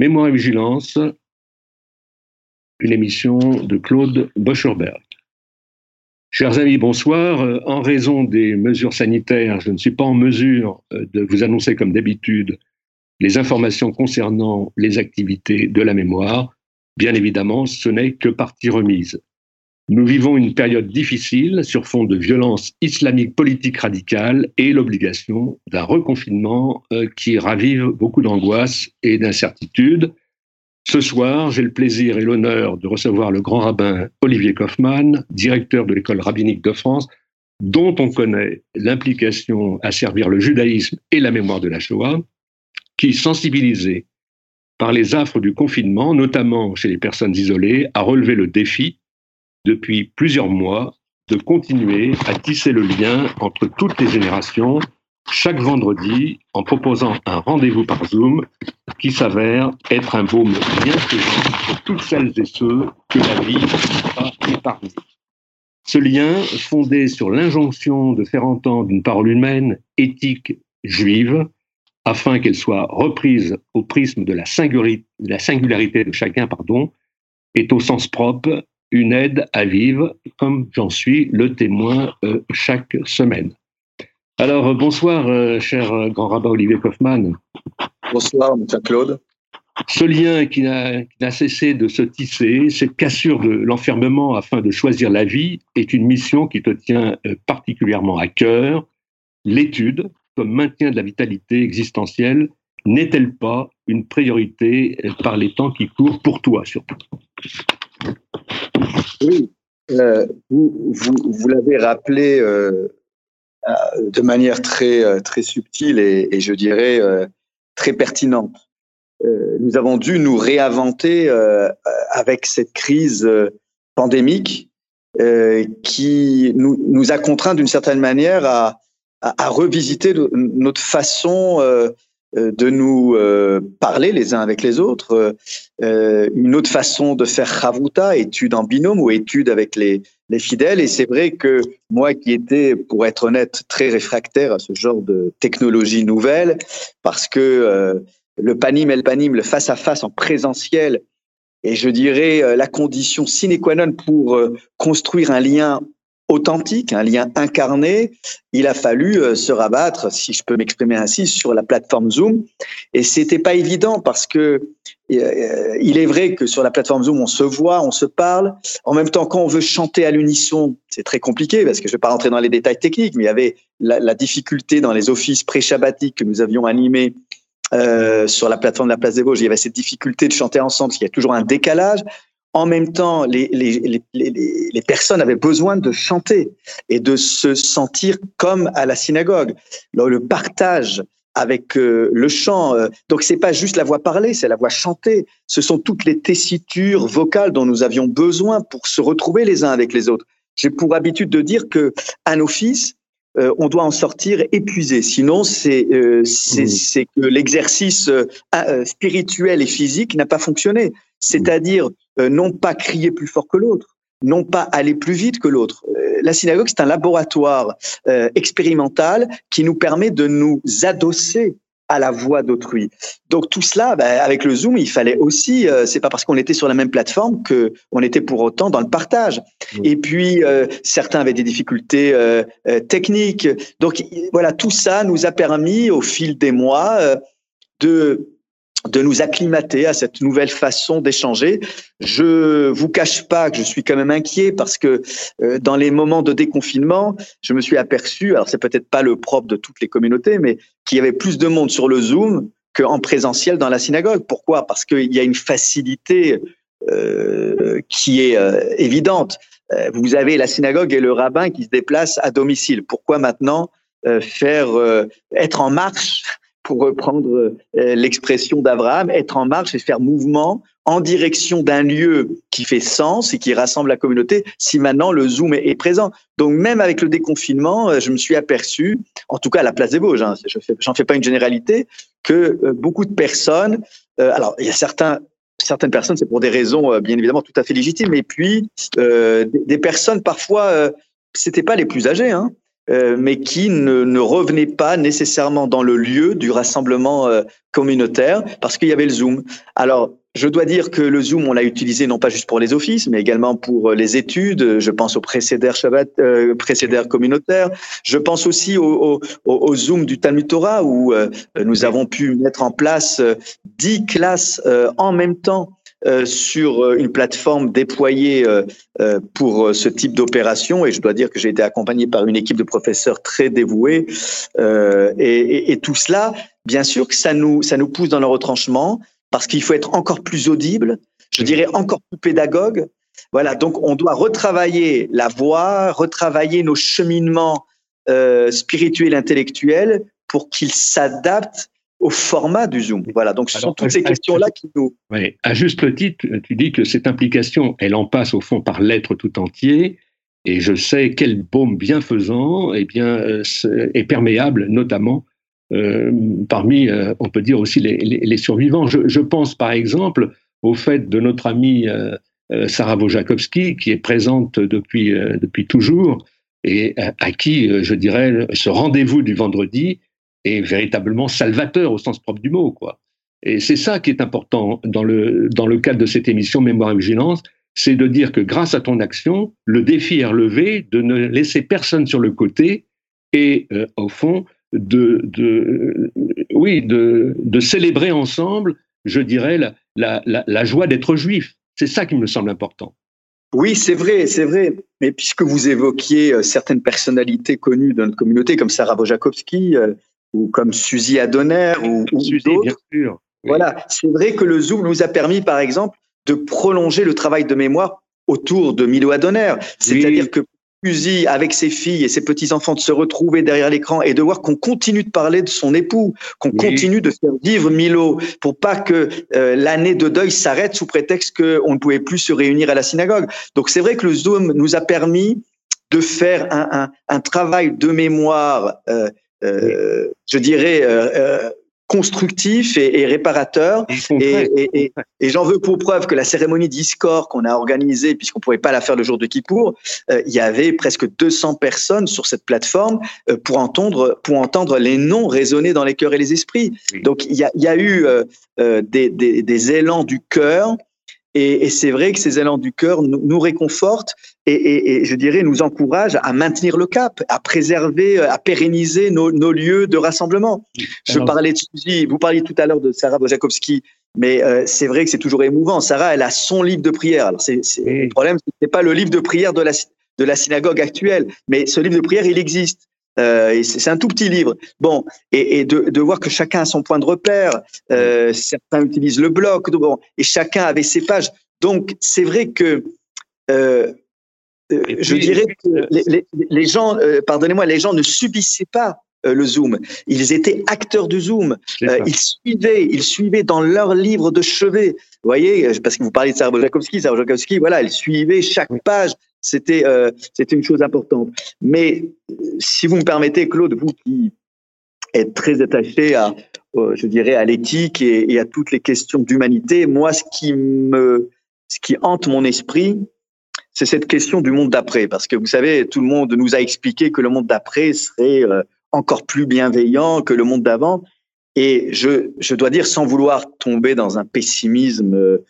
Mémoire et vigilance, une émission de Claude Boscherberg. Chers amis, bonsoir. Euh, en raison des mesures sanitaires, je ne suis pas en mesure euh, de vous annoncer comme d'habitude les informations concernant les activités de la mémoire. Bien évidemment, ce n'est que partie remise. Nous vivons une période difficile sur fond de violence islamique politique radicale et l'obligation d'un reconfinement euh, qui ravive beaucoup d'angoisse et d'incertitude. Ce soir, j'ai le plaisir et l'honneur de recevoir le grand rabbin Olivier Kaufmann, directeur de l'école rabbinique de France, dont on connaît l'implication à servir le judaïsme et la mémoire de la Shoah, qui, sensibilisé par les affres du confinement, notamment chez les personnes isolées, a relevé le défi depuis plusieurs mois de continuer à tisser le lien entre toutes les générations chaque vendredi en proposant un rendez-vous par Zoom qui s'avère être un baume bien présent pour toutes celles et ceux que la vie n'a pas épargné. Ce lien, fondé sur l'injonction de faire entendre une parole humaine, éthique, juive, afin qu'elle soit reprise au prisme de la singularité de, chacun, pardon, est au sens propre une aide à vivre, comme j'en suis le témoin euh, chaque semaine. Alors, euh, bonsoir, euh, cher grand rabbin Olivier Kaufmann. Bonsoir, M. Claude. Ce lien qui n'a cessé de se tisser, cette cassure de l'enfermement afin de choisir la vie, est une mission qui te tient particulièrement à cœur. L'étude, comme maintien de la vitalité existentielle, n'est-elle pas une priorité par les temps qui courent pour toi surtout? Oui, euh, vous, l'avez rappelé euh, euh, de manière très, très subtile et, je dirais très pertinente. nous avons dû nous réinventer avec cette crise pandémique qui nous, a contraint d'une certaine manière à, à, revisiter notre façon euh, de nous euh, parler les uns avec les autres. Euh, une autre façon de faire chavuta, étude en binôme ou étude avec les, les fidèles. Et c'est vrai que moi qui étais, pour être honnête, très réfractaire à ce genre de technologie nouvelle, parce que le panim et le panim, le face-à-face en présentiel, et je dirais la condition sine qua non pour construire un lien authentique, un lien incarné, il a fallu euh, se rabattre, si je peux m'exprimer ainsi, sur la plateforme Zoom. Et c'était pas évident parce que euh, il est vrai que sur la plateforme Zoom, on se voit, on se parle. En même temps, quand on veut chanter à l'unisson, c'est très compliqué parce que je vais pas rentrer dans les détails techniques, mais il y avait la, difficulté dans les offices pré-shabbatiques que nous avions animés euh, sur la plateforme de la Place des Vosges. Il y avait cette difficulté de chanter ensemble, parce qu'il y a toujours un décalage en même temps, les, les, les, les, personnes avaient besoin de chanter et de se sentir comme à la synagogue. le partage avec euh, le chant, euh, donc c'est pas juste la voix parlée, c'est la voix chantée. Ce sont toutes les tessitures vocales dont nous avions besoin pour se retrouver les uns avec les autres. J'ai pour habitude de dire que un office, euh, on doit en sortir épuisé. Sinon, c'est mmh. c'est que l'exercice spirituel et physique n'a pas fonctionné. C'est-à-dire euh, non pas crier plus fort que l'autre, non pas aller plus vite que l'autre. Euh, la synagogue, c'est un laboratoire euh, expérimental qui nous permet de nous adosser à la voix d'autrui. Donc tout cela, ben, avec le Zoom, il fallait aussi. c'est pas parce qu'on était sur la même plateforme que on était pour autant dans le partage. Et puis certains avaient des difficultés techniques. Donc voilà, tout ça nous a permis au fil des mois de de nous acclimater à cette nouvelle façon d'échanger. Je vous cache pas que je suis quand même inquiet parce que euh, dans les moments de déconfinement, je me suis aperçu, alors c'est peut-être pas le propre de toutes les communautés, mais qu'il y avait plus de monde sur le Zoom qu'en présentiel dans la synagogue. Pourquoi? Parce qu'il y a une facilité euh, qui est euh, évidente. vous avez la synagogue et le rabbin qui se déplacent à domicile. Pourquoi maintenant faire être en marche pour reprendre euh, l'expression d'Abraham, être en marche et faire mouvement en direction d'un lieu qui fait sens et qui rassemble la communauté si maintenant le Zoom est, présent. Donc même avec le déconfinement, euh, je me suis aperçu, en tout cas à la place des Vosges, hein, je n'en fais pas une généralité, que euh, beaucoup de personnes, alors il y a certaines personnes, c'est pour des raisons bien évidemment tout à fait légitimes, et puis des, personnes parfois, c'était pas les plus âgés, hein, euh, mais qui ne, ne, revenaient pas nécessairement dans le lieu du rassemblement euh, communautaire parce qu'il y avait le Zoom. Alors, je dois dire que le Zoom, on l'a utilisé non pas juste pour les offices, mais également pour les études. Je pense au précédère, Shabbat, euh, communautaire. Je pense aussi au, au, au Zoom du Talmud Torah où nous avons pu mettre en place dix classes en même temps euh, sur euh, une plateforme déployée euh, pour ce type d'opération. Et je dois dire que j'ai été accompagné par une équipe de professeurs très dévoués. Et, et, et, tout cela, bien sûr que ça nous, ça nous pousse dans le retranchement parce qu'il faut être encore plus audible, je dirais encore plus pédagogue. Voilà, donc on doit retravailler la voix, retravailler nos cheminements euh, spirituels, intellectuels pour qu'ils s'adaptent au format du Zoom. Voilà, donc ce sont toutes ces questions-là qui nous... Oui, à juste le titre, tu dis que cette implication, elle en passe au fond par l'être tout entier, et je sais quel baume bienfaisant eh bien, euh, est perméable, notamment euh, parmi, euh, on peut dire aussi, les, les, les survivants. Je, je, pense par exemple au fait de notre amie Sarah Wojakowski, qui est présente depuis, depuis toujours, et à, à qui, je dirais, ce rendez-vous du vendredi est véritablement salvateur au sens propre du mot, quoi. Et c'est ça qui est important dans le, dans le cadre de cette émission Mémoire et Vigilance, c'est de dire que grâce à ton action, le défi est relevé de ne laisser personne sur le côté et, euh, au fond, de, de, oui, de, de célébrer ensemble, je dirais, la, la, la, joie d'être juif. C'est ça qui me semble important. Oui, c'est vrai, c'est vrai. Mais puisque vous évoquiez euh, certaines personnalités connues de notre communauté, comme Sarah Bojakowski, euh, ou comme Suzy Adonner ou, ou d'autres. Oui. Voilà, c'est vrai que le Zoom nous a permis, par exemple, de prolonger le travail de mémoire autour de Milo Adonner. C'est-à-dire oui. que Suzy, avec ses filles et ses petits-enfants, de se retrouver derrière l'écran et de voir qu'on continue de parler de son époux, qu'on oui. continue de faire vivre Milo pour pas que euh, l'année de deuil s'arrête sous prétexte qu'on ne pouvait plus se réunir à la synagogue. Donc c'est vrai que le Zoom nous a permis de faire un, un, un travail de mémoire euh, euh, je dirais, euh, euh, constructif et, et réparateur. Et, et, et j'en veux pour preuve que la cérémonie d'Iscor qu'on a organisée, puisqu'on ne pouvait pas la faire le jour de Kippour, euh, il y avait presque 200 personnes sur cette plateforme euh, pour, entendre, pour entendre les noms résonner dans les cœurs et les esprits. Oui. Donc il y a, il y a eu euh, des, des, des, élans du cœur et, et c'est vrai que ces élans du cœur nous, nous réconfortent et, et, et, je dirais nous encouragent à maintenir le cap, à préserver, à pérenniser nos, nos lieux de rassemblement. Je Alors, parlais de Suzy, vous parliez tout à l'heure de Sarah Bojakowski, mais euh, c'est vrai que c'est toujours émouvant. Sarah, elle a son livre de prière. Alors c'est, c'est oui. le problème, c'est pas le livre de prière de la, de la synagogue actuelle, mais ce livre de prière, il existe. Euh, c'est un tout petit livre. Bon, et, et de, de, voir que chacun a son point de repère. Euh, certains utilisent le bloc, bon, et chacun avait ses pages. Donc, c'est vrai que euh, puis, je dirais que les, les, les gens, pardonnez-moi, les gens ne subissaient pas le Zoom. Ils étaient acteurs du Zoom. Ils suivaient, ils suivaient dans leur livre de chevet. Vous voyez, parce que vous parlez de Sarah Bojakowski, Sarah Bojakowski, voilà, elle suivait chaque page. C'était, euh, c'était une chose importante. Mais si vous me permettez, Claude, vous qui êtes très attaché à, euh, je dirais, à l'éthique et, à toutes les questions d'humanité, moi, ce qui me, ce qui hante mon esprit, c'est cette question du monde d'après. Parce que vous savez, tout le monde nous a expliqué que le monde d'après serait euh, encore plus bienveillant que le monde d'avant. Et je, je dois dire, sans vouloir tomber dans un pessimisme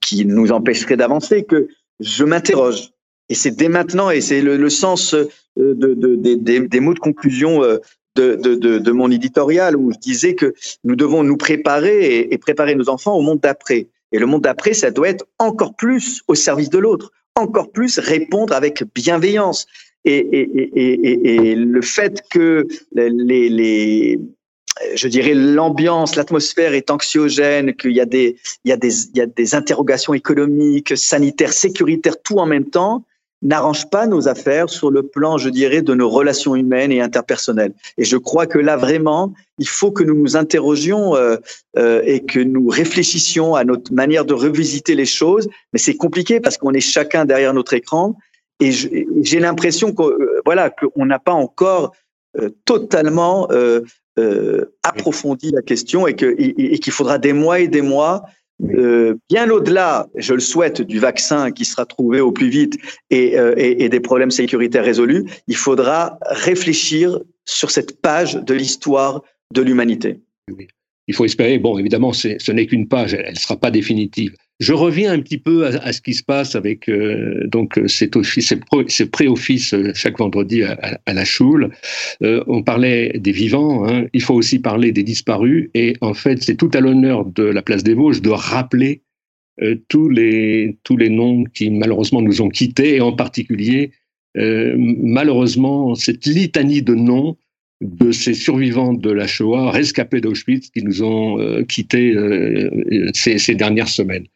qui nous empêcherait d'avancer, que je m'interroge. Et c'est dès maintenant, et c'est le, sens euh, de, de, de, des, mots de conclusion euh, de, mon éditorial, où je disais que nous devons nous préparer et, préparer nos enfants au monde d'après. Et le monde d'après, ça doit être encore plus au service de l'autre, encore plus répondre avec bienveillance. Et, le fait que les je dirais l'ambiance, l'atmosphère est anxiogène, qu'il y a des il y a des il y a des interrogations économiques, sanitaires, sécuritaires, tout en même temps, n'arrange pas nos affaires sur le plan, je dirais, de nos relations humaines et interpersonnelles. Et je crois que là, vraiment, il faut que nous nous interrogions euh, euh, et que nous réfléchissions à notre manière de revisiter les choses. Mais c'est compliqué parce qu'on est chacun derrière notre écran et j'ai l'impression que euh, voilà qu'on n'a pas encore euh, totalement euh, approfondi la question et que et, qu'il faudra des mois et des mois euh, bien au-delà, je le souhaite, du vaccin qui sera trouvé au plus vite et, euh, et, et, des problèmes sécuritaires résolus, il faudra réfléchir sur cette page de l'histoire de l'humanité. Oui. Il faut espérer, bon, évidemment, ce n'est qu'une page, elle ne sera pas définitive. Je reviens un petit peu à, ce qui se passe avec euh, donc cet office, ce pré-office euh, chaque vendredi à, la Choule. Euh, on parlait des vivants, hein. il faut aussi parler des disparus, et en fait, c'est tout à l'honneur de la place des Vosges de rappeler euh, tous les tous les noms qui malheureusement nous ont quittés, et en particulier euh, malheureusement cette litanie de noms de ces survivants de la Shoah, rescapés d'Auschwitz, qui nous ont euh, quittés euh, ces, ces, dernières semaines.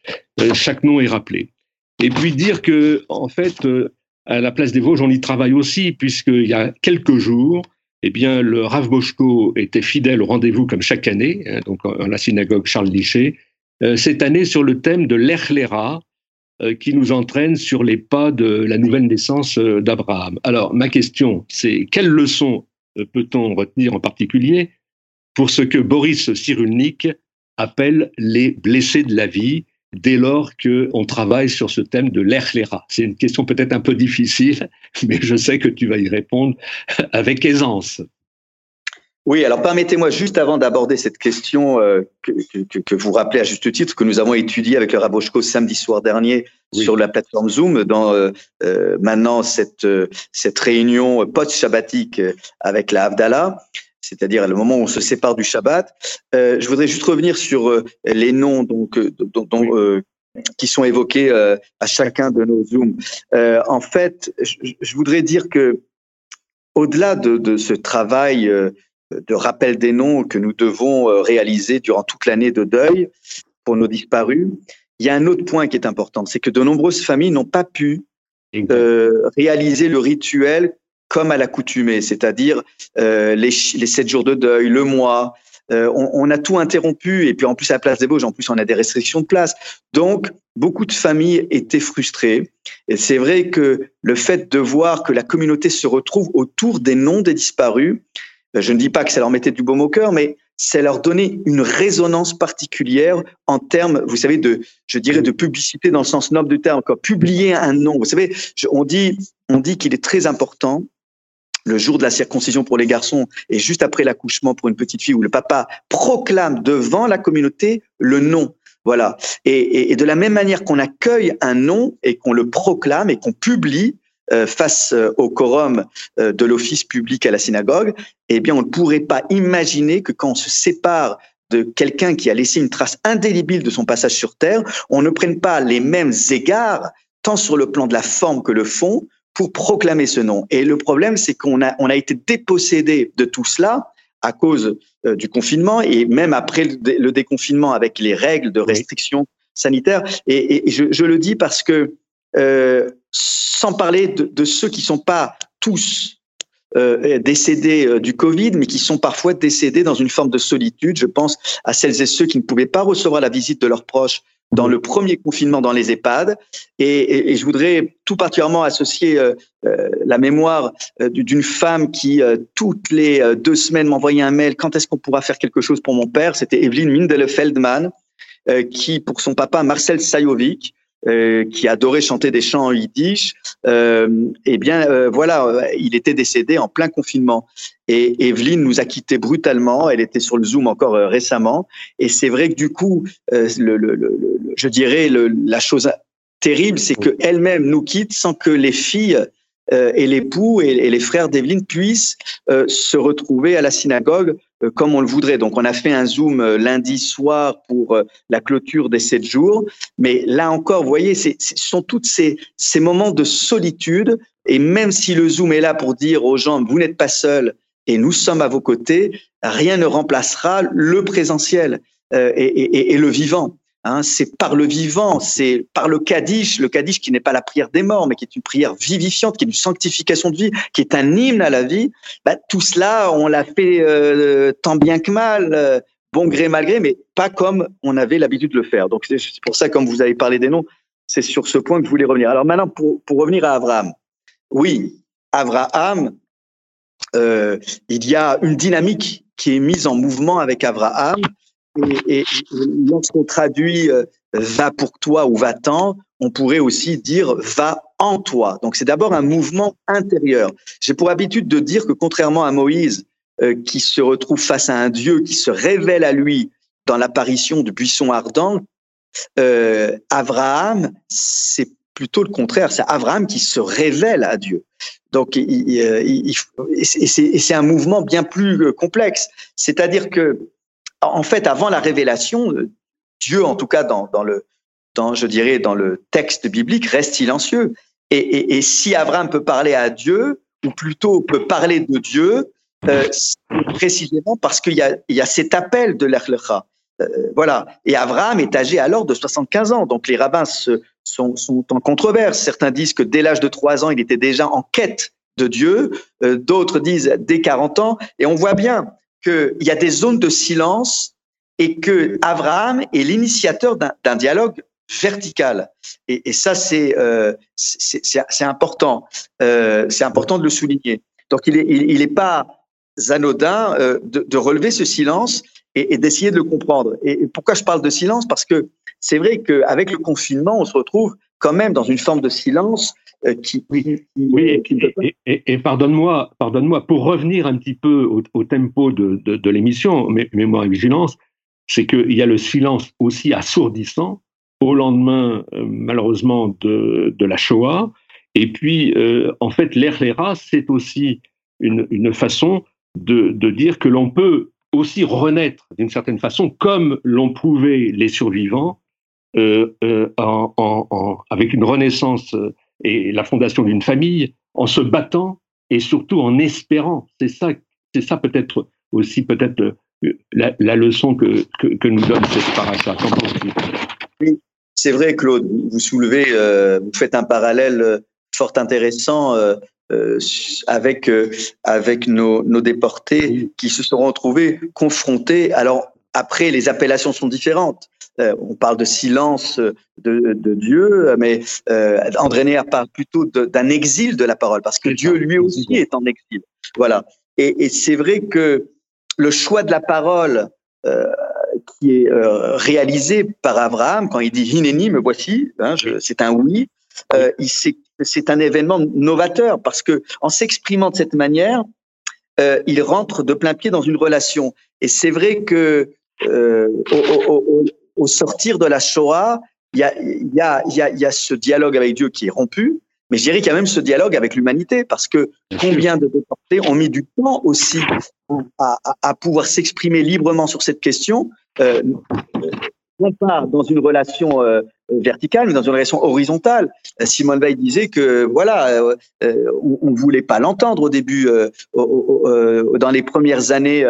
Euh, chaque nom est rappelé. Et puis dire que, en fait, euh, à la place des Vosges, on y travaille aussi, puisqu'il y a quelques jours, eh bien, le Rav Boschko était fidèle au rendez-vous comme chaque année, hein, donc à la synagogue Charles Lichet, euh, cette année sur le thème de l'Echlera, qui nous entraîne sur les pas de la nouvelle naissance d'Abraham. Alors, ma question, c'est quelle leçon peut-on retenir en particulier pour ce que Boris Cyrulnik appelle les blessés de la vie dès lors qu'on travaille sur ce thème de l'Erchlera C'est une question peut-être un peu difficile, mais je sais que tu vas y répondre avec aisance. Oui, alors permettez-moi juste avant d'aborder cette question euh, que, que, que, vous rappelez à juste titre, que nous avons étudié avec le Rabochko samedi soir dernier oui. sur la plateforme Zoom, dans euh, euh, maintenant cette, cette réunion post-shabbatique avec la Havdalah, c'est-à-dire le moment où on se sépare du Shabbat. Je voudrais juste revenir sur les noms donc, dont, dont qui sont évoqués à chacun de nos Zooms. en fait, je, je, voudrais dire que au-delà de, de, ce travail de rappel des noms que nous devons euh, réaliser durant toute l'année de deuil pour nos disparus. Il y a un autre point qui est important, c'est que de nombreuses familles n'ont pas pu euh, réaliser le rituel comme à l'accoutumée, c'est-à-dire euh, les, les sept jours de deuil, le mois. Euh, on, on, a tout interrompu et puis en plus à la place des Vosges, en plus on a des restrictions de place. Donc beaucoup de familles étaient frustrées. Et c'est vrai que le fait de voir que la communauté se retrouve autour des noms des disparus, je ne dis pas que ça leur mettait du baume au cœur, mais ça leur donnait une résonance particulière en termes, vous savez, de, je dirais, de publicité dans le sens noble du terme, quoi. Publier un nom. Vous savez, on dit, on dit qu'il est très important le jour de la circoncision pour les garçons et juste après l'accouchement pour une petite fille où le papa proclame devant la communauté le nom. Voilà. Et, de la même manière qu'on accueille un nom et qu'on le proclame et qu'on publie, face euh, au quorum euh, de l'office public à la synagogue, eh bien, on ne pourrait pas imaginer que quand on se sépare de quelqu'un qui a laissé une trace indélébile de son passage sur Terre, on ne prenne pas les mêmes égards, tant sur le plan de la forme que le fond, pour proclamer ce nom. Et le problème, c'est qu'on a, on a été dépossédé de tout cela à cause euh, du confinement et même après le, dé, le, déconfinement avec les règles de restriction sanitaire. Et, et je, je, le dis parce que euh, sans parler de, ceux qui sont pas tous euh, décédés euh, du Covid, mais qui sont parfois décédés dans une forme de solitude. Je pense à celles et ceux qui ne pouvaient pas recevoir la visite de leurs proches dans le premier confinement dans les EHPAD. Et, je voudrais tout particulièrement associer euh, euh la mémoire euh, d'une femme qui, toutes les deux semaines, m'envoyait un mail, quand est-ce qu'on pourra faire quelque chose pour mon père? C'était Evelyne Mindele-Feldman, qui, pour son papa, Marcel Sajovic, euh, qui adorait chanter des chants en yiddish, euh, eh bien euh, voilà, euh, il était décédé en plein confinement. Et Evelyne nous a quittés brutalement. Elle était sur le Zoom encore euh, récemment. Et c'est vrai que du coup, le, le, le, je dirais la chose terrible, c'est que elle-même nous quitte sans que les filles et l'époux et, et, les frères d'Evelyne puissent se retrouver à la synagogue comme on le voudrait. Donc, on a fait un zoom lundi soir pour la clôture des sept jours. Mais là encore, vous voyez, ce sont tous ces, ces moments de solitude. Et même si le zoom est là pour dire aux gens, vous n'êtes pas seuls et nous sommes à vos côtés, rien ne remplacera le présentiel et, et, et le vivant. Hein, c'est par le vivant, c'est par le Kaddish, le Kaddish qui n'est pas la prière des morts, mais qui est une prière vivifiante, qui est une sanctification de vie, qui est un hymne à la vie. Bah, tout cela, on l'a fait euh, tant bien que mal, euh, bon gré mal gré, mais pas comme on avait l'habitude de le faire. Donc c'est pour ça, comme vous avez parlé des noms, c'est sur ce point que je voulais revenir. Alors maintenant, pour, pour revenir à Abraham. Oui, Abraham, euh, il y a une dynamique qui est mise en mouvement avec Abraham et, lorsqu'on traduit euh, va pour toi ou va-t'en, on pourrait aussi dire va en toi. Donc c'est d'abord un mouvement intérieur. J'ai pour habitude de dire que contrairement à Moïse, euh, qui se retrouve face à un Dieu qui se révèle à lui dans l'apparition du buisson ardent, euh, Abraham, c'est plutôt le contraire. C'est Abraham qui se révèle à Dieu. Donc, il, c'est un mouvement bien plus complexe. C'est-à-dire que en fait, avant la révélation, euh, Dieu, en tout cas dans, le, je dirais, dans le texte biblique, reste silencieux. Et, si Abraham peut parler à Dieu, ou plutôt peut parler de Dieu, euh, précisément parce qu'il y a, cet appel de l'Echlecha. Euh, voilà. Et Abraham est âgé alors de 75 ans. Donc les rabbins sont, en controverse. Certains disent que dès l'âge de 3 ans, il était déjà en quête de Dieu. Euh, D'autres disent dès 40 ans. Et on voit bien qu'il y a des zones de silence et que Abraham est l'initiateur d'un dialogue vertical. Et, et ça, c'est euh, important. Euh, c'est important de le souligner. Donc, il n'est il, est pas anodin euh, de, de, relever ce silence et, et d'essayer de le comprendre. Et, pourquoi je parle de silence? Parce que c'est vrai qu'avec le confinement, on se retrouve quand même dans une forme de silence euh, qui, oui, et, pardonne-moi, pardonne-moi, pour revenir un petit peu au, tempo de, de, l'émission, Mémoire et Vigilance, c'est qu'il y a le silence aussi assourdissant au lendemain, euh, malheureusement, de, de, la Shoah. Et puis, euh, en fait, l'Erlera, c'est aussi une, une façon de, de, dire que l'on peut aussi renaître d'une certaine façon, comme l'ont prouvé les survivants, euh, en, en, avec une renaissance et la fondation d'une famille en se battant et surtout en espérant. C'est ça, c'est ça peut-être aussi peut-être euh, la, la, leçon que, que, que, nous donne cette paracha. C'est vrai, Claude. Vous soulevez, euh, vous faites un parallèle euh, fort intéressant euh, euh, avec euh, avec nos, nos déportés qui se seront retrouvés confrontés. Alors après, les appellations sont différentes. Euh, on parle de silence de, Dieu, mais euh, André Néer parle plutôt d'un exil de la parole, parce que Dieu lui aussi est en exil. Voilà. Et, c'est vrai que le choix de la parole euh, qui est réalisé par Abraham quand il dit Hineni, me voici, hein, c'est un oui. c'est un événement novateur parce que en s'exprimant de cette manière, il rentre de plein pied dans une relation. Et c'est vrai que au, au sortir de la Shoah, il y a, y, a, y, a, y a ce dialogue avec Dieu qui est rompu, mais je dirais qu'il y a même ce dialogue avec l'humanité, parce que combien de déportés ont mis du temps aussi à, à, à pouvoir s'exprimer librement sur cette question, euh, non pas dans une relation euh, verticale, mais dans une relation horizontale. Simone Veil disait que voilà, euh, euh on, ne voulait pas l'entendre au début, euh, dans les premières années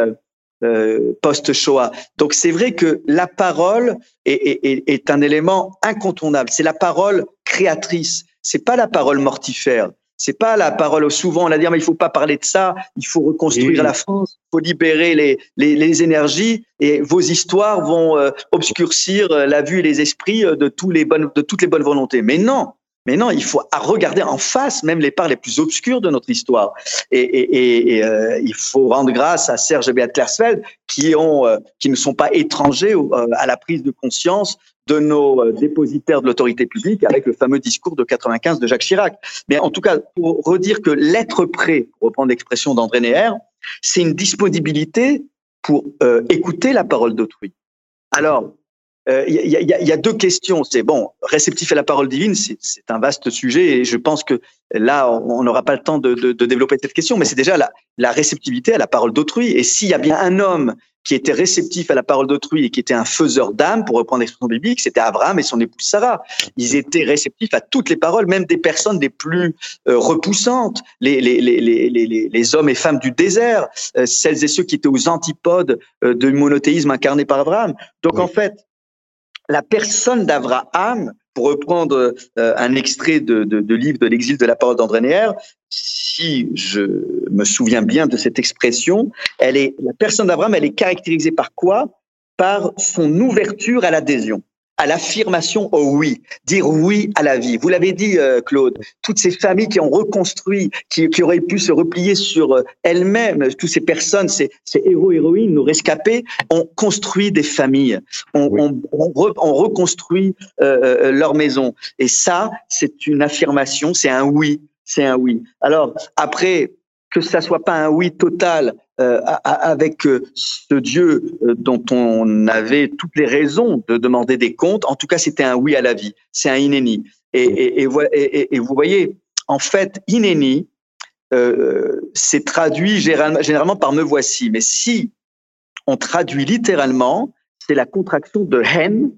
euh, post-Shoah. Donc c'est vrai que la parole est, est, est un élément incontournable. C'est la parole créatrice. C'est pas la parole mortifère. C'est pas la parole. Souvent, on a dit mais il faut pas parler de ça. Il faut reconstruire la France. Il faut libérer les, les, les, énergies. Et vos histoires vont euh, obscurcir euh, la vue et les esprits de tous les bonnes, de toutes les bonnes volontés. Mais non, mais non, il faut regarder en face même les parts les plus obscures de notre histoire. Et, et, et euh, il faut rendre grâce à Serge et Beat Klersfeld qui, ont, euh, qui ne sont pas étrangers euh, à la prise de conscience de nos dépositaires de l'autorité publique avec le fameux discours de 95 de Jacques Chirac. Mais en tout cas, pour redire que l'être prêt, pour reprendre l'expression d'André Neher, c'est une disponibilité pour écouter la parole d'autrui. Alors, il euh, y, y, y, a deux questions. C'est bon, réceptif à la parole divine, c'est un vaste sujet et je pense que là, on n'aura pas le temps de, de, de, développer cette question, mais c'est déjà la, la, réceptivité à la parole d'autrui. Et s'il y a bien un homme qui était réceptif à la parole d'autrui et qui était un faiseur d'âme, pour reprendre l'expression biblique, c'était Abraham et son épouse Sarah. Ils étaient réceptifs à toutes les paroles, même des personnes les plus euh, repoussantes, les, les, les, les, les, hommes et femmes du désert, euh, celles et ceux qui étaient aux antipodes euh, du monothéisme incarné par Abraham. Donc en fait, la personne d'Abraham, pour reprendre euh, un extrait de, livre de l'exil de la parole d'André Neher, si je me souviens bien de cette expression, elle est, la personne d'Abraham, elle est caractérisée par quoi? Par son ouverture à l'adhésion. À l'affirmation au oui, dire oui à la vie. Vous l'avez dit, euh, Claude, toutes ces familles qui ont reconstruit, qui, qui auraient pu se replier sur euh, elles-mêmes, toutes ces personnes, ces, ces héros, héroïnes, nos rescapés, ont construit des familles, ont, on, on, reconstruit euh, leur maison. Et ça, c'est une affirmation, c'est un oui, c'est un oui. Alors, après, que ça soit pas un oui total euh, avec euh, ce Dieu euh, dont on avait toutes les raisons de demander des comptes. En tout cas, c'était un oui à la vie. C'est un inéni. Et, vous voyez, en fait, inéni, c'est traduit généralement, généralement par me voici. Mais si on traduit littéralement, c'est la contraction de hen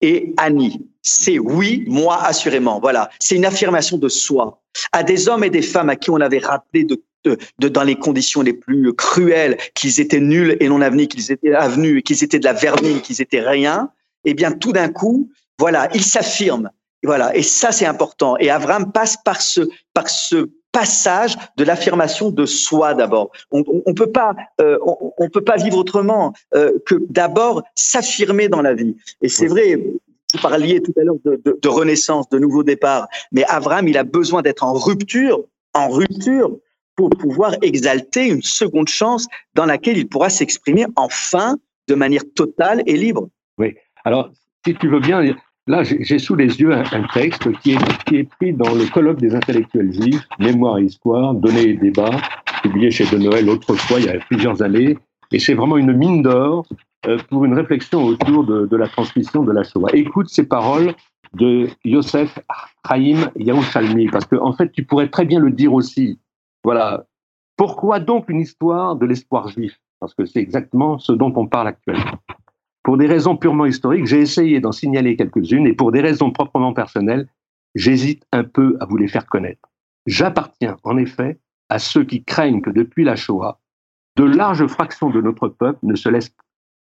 et Annie. C'est oui, moi assurément. Voilà, c'est une affirmation de soi à des hommes et des femmes à qui on avait rappelé de de, dans les conditions les plus cruelles, qu'ils étaient nuls et non avenus, qu'ils étaient avenus, qu'ils étaient de la vermine, qu'ils étaient rien, eh bien, tout d'un coup, voilà, ils s'affirment. Voilà, et ça c'est important. Et Abraham passe par ce, par ce passage de l'affirmation de soi d'abord. On, on, peut pas, euh, on, peut pas vivre autrement euh, que d'abord s'affirmer dans la vie. Et c'est vrai. Vous parliez tout à l'heure de, de, renaissance, de nouveau départ, mais Abraham, il a besoin d'être en rupture, en rupture pour pouvoir exalter une seconde chance dans laquelle il pourra s'exprimer enfin de manière totale et libre. Oui. Alors, si tu veux bien, là, j'ai sous les yeux un, texte qui est, qui est, pris dans le colloque des intellectuels juifs, Mémoire et Histoire, Données et Débats, publié chez De Noël autrefois, il y a plusieurs années. Et c'est vraiment une mine d'or euh, pour une réflexion autour de, la transmission de la Shoah. Écoute ces paroles de Yosef Chaim Yerushalmi, parce que en fait, tu pourrais très bien le dire aussi. Voilà. Pourquoi donc une histoire de l'espoir juif? Parce que c'est exactement ce dont on parle actuellement. Pour des raisons purement historiques, j'ai essayé d'en signaler quelques-unes et pour des raisons proprement personnelles, j'hésite un peu à vous les faire connaître. J'appartiens en effet à ceux qui craignent que depuis la Shoah, de larges fractions de notre peuple ne se laissent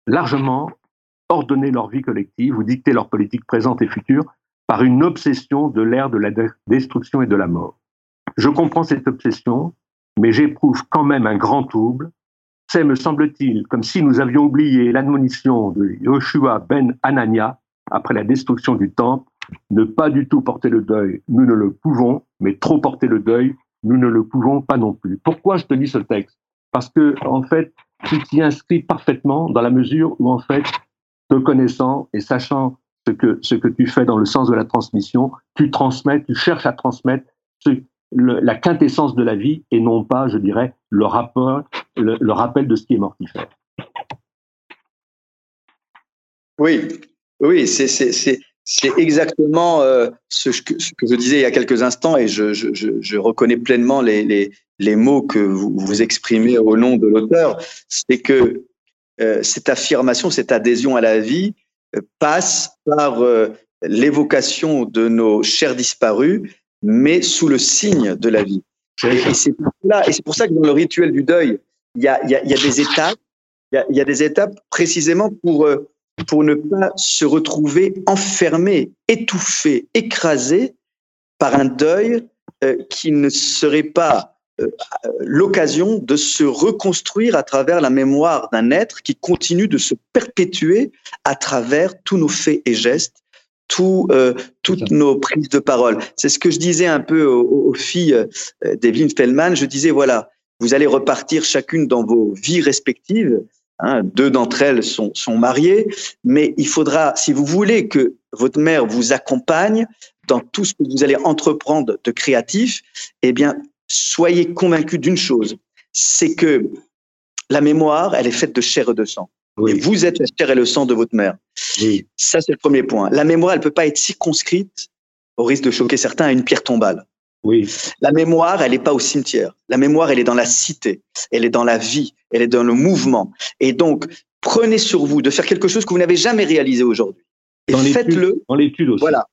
largement ordonner leur vie collective ou dicter leur politique présente et future par une obsession de l'ère de la destruction et de la mort. Je comprends cette obsession, mais j'éprouve quand même un grand trouble. C'est, me semble-t-il, comme si nous avions oublié l'admonition de Yoshua ben Anania après la destruction du temple. Ne pas du tout porter le deuil, nous ne le pouvons, mais trop porter le deuil, nous ne le pouvons pas non plus. Pourquoi je te lis ce texte? Parce que, en fait, tu t'y inscris parfaitement dans la mesure où, en fait, te connaissant et sachant ce que, ce que tu fais dans le sens de la transmission, tu transmets, tu cherches à transmettre ce, la quintessence de la vie et non pas, je dirais, le, le, rappel de ce qui est mortifère. Oui, oui, c'est exactement euh, ce, que, ce, que, je disais il y a quelques instants et je, je, je reconnais pleinement les, les, les, mots que vous, vous exprimez au nom de l'auteur. C'est que euh, cette affirmation, cette adhésion à la vie euh, passe par l'évocation de nos chers disparus mais sous le signe de la vie. Et, c'est pour, pour ça que dans le rituel du deuil, il y a, y, a, y a, des étapes. Il y, y a, des étapes précisément pour euh, pour ne pas se retrouver enfermé, étouffé, écrasé par un deuil euh, qui ne serait pas euh, l'occasion de se reconstruire à travers la mémoire d'un être qui continue de se perpétuer à travers tous nos faits et gestes tout, euh, toutes nos prises de parole. C'est ce que je disais un peu aux, filles euh, d'Evelyn Fellman. Je disais, voilà, vous allez repartir chacune dans vos vies respectives. Hein, deux d'entre elles sont, sont mariées, mais il faudra, si vous voulez que votre mère vous accompagne dans tout ce que vous allez entreprendre de créatif, eh bien, soyez convaincus d'une chose, c'est que la mémoire, elle est faite de chair et de sang. Et vous êtes la chair et le sang de votre mère. Oui. Ça, c'est le premier point. La mémoire, elle peut pas être circonscrite, au risque de choquer certains, à une pierre tombale. Oui. La mémoire, elle n'est pas au cimetière. La mémoire, elle est dans la cité. Elle est dans la vie. Elle est dans le mouvement. Et donc, prenez sur vous de faire quelque chose que vous n'avez jamais réalisé aujourd'hui. Et faites-le. Dans l'étude aussi. Voilà.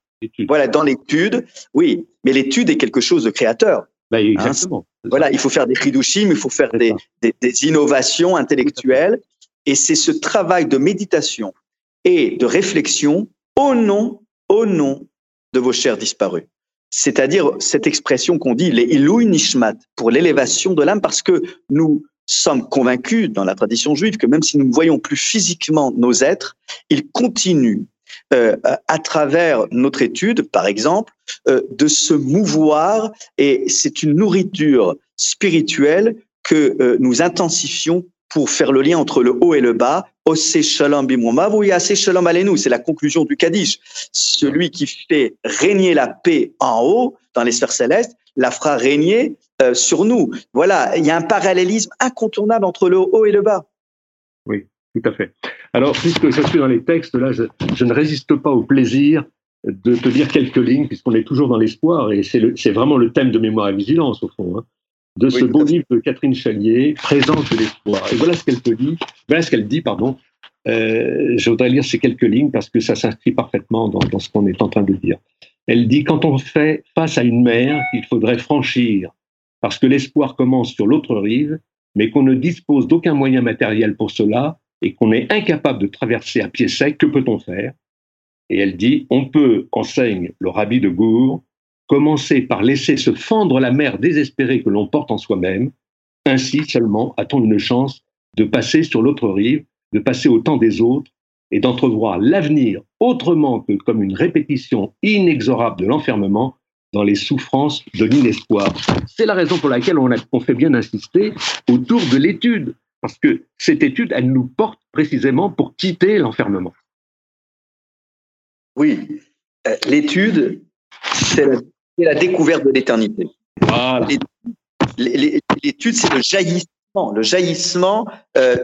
Voilà, dans l'étude, oui. Mais l'étude est quelque chose de créateur. Ben, exactement. voilà, il faut faire des chidushim, il faut faire des, des, des, innovations intellectuelles. Et c'est ce travail de méditation et de réflexion au nom, au nom de vos chers disparus. C'est-à-dire cette expression qu'on dit, les Nishmat, pour l'élévation de l'âme, parce que nous sommes convaincus dans la tradition juive que même si nous ne voyons plus physiquement nos êtres, ils continuent euh, à travers notre étude, par exemple, euh, de se mouvoir et c'est une nourriture spirituelle que euh, nous intensifions pour faire le lien entre le haut et le bas. Ose shalom shalom alenu. C'est la conclusion du Kaddish. Celui qui fait régner la paix en haut, dans les sphères célestes, la fera régner sur nous. Voilà, il y a un parallélisme incontournable entre le haut et le bas. Oui, tout à fait. Alors, puisque je suis dans les textes, là, je, ne résiste pas au plaisir de te lire quelques lignes, puisqu'on est toujours dans l'espoir, et c'est vraiment le thème de Mémoire et Vigilance, au fond, hein, de ce beau livre de Catherine Chalier, Présence de l'espoir. Et voilà ce qu'elle te dit, voilà ce qu'elle dit, pardon. Euh, je voudrais lire ces quelques lignes parce que ça s'inscrit parfaitement dans, dans ce qu'on est en train de dire. Elle dit, quand on fait face à une mer qu'il faudrait franchir, parce que l'espoir commence sur l'autre rive, mais qu'on ne dispose d'aucun moyen matériel pour cela, et qu'on est incapable de traverser à pied sec, que peut-on faire? Et elle dit, on peut, enseigne le rabbi de Gour, commencer par laisser se fendre la mer désespérée que l'on porte en soi-même. Ainsi seulement a-t-on une chance de passer sur l'autre rive, de passer au temps des autres et d'entrevoir l'avenir autrement que comme une répétition inexorable de l'enfermement dans les souffrances de l'inespoir. C'est la raison pour laquelle on, on fait bien insister autour de l'étude. Parce que cette étude, elle nous porte précisément pour quitter l'enfermement. Oui, euh, l'étude, c'est la, découverte de l'éternité. L'étude, c'est le jaillissement, le jaillissement euh,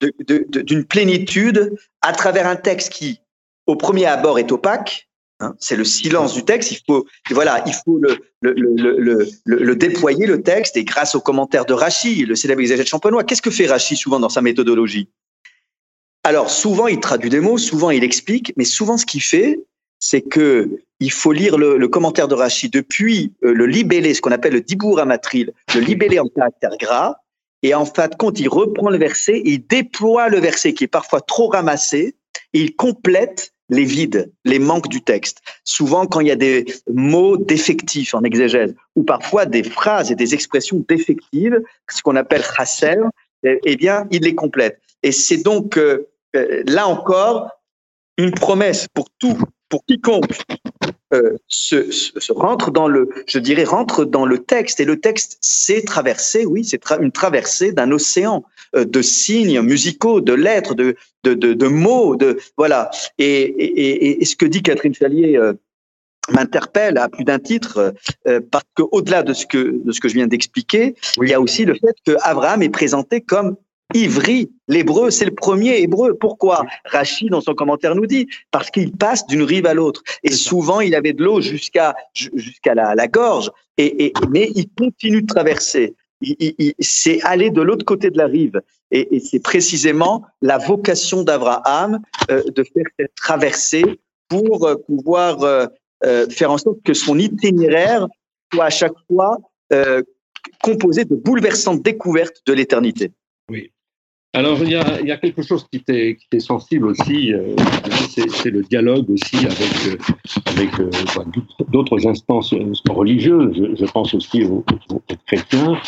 d'une plénitude à travers un texte qui, au premier abord, est opaque, Hein, c'est le silence du texte. Il faut, voilà, il faut le, le, le, le, déployer le texte et grâce aux commentaires de Rachi, le célèbre exégète champenois, qu'est-ce que fait Rachi souvent dans sa méthodologie? Alors souvent il traduit des mots, souvent il explique, mais souvent ce qu'il fait, c'est que il faut lire le, commentaire de Rachi depuis euh, le libellé, ce qu'on appelle le dibour amatril, le libellé en caractère gras, et en fait, quand il reprend le verset, il déploie le verset qui est parfois trop ramassé, et il complète les vides, les manques du texte. Souvent, quand il y a des mots défectifs en exégèse, ou parfois des phrases et des expressions défectives, ce qu'on appelle chasser, eh, eh bien, il les complète. Et c'est donc, euh, euh, là encore, une promesse pour tout, pour quiconque euh, se, se, rentre dans le, je dirais, rentre dans le texte. Et le texte, c'est traversé, oui, c'est une traversée d'un océan euh, de signes musicaux, de lettres, de, de, de, de mots, de voilà. Et, et, et, ce que dit Catherine Chalier euh, m'interpelle à plus d'un titre euh, parce que au-delà de ce que de ce que je viens d'expliquer, il y a aussi le fait que Abraham est présenté comme Ivry, l'hébreu, c'est le premier hébreu. Pourquoi? Rachid, dans son commentaire, nous dit parce qu'il passe d'une rive à l'autre. Et souvent, il avait de l'eau jusqu'à jusqu'à la, gorge. Et, mais il continue de traverser. C'est aller de l'autre côté de la rive. Et, c'est précisément la vocation d'Abraham euh, de faire cette traversée pour euh, pouvoir euh, faire en sorte que son itinéraire soit à chaque fois composé de bouleversantes découvertes de l'éternité. Oui. Alors, il y, a, il y a, quelque chose qui t'est sensible aussi, euh, c'est le dialogue aussi avec, euh, avec euh, bah, d'autres instances religieuses. Je, je, pense aussi aux, aux, chrétiens,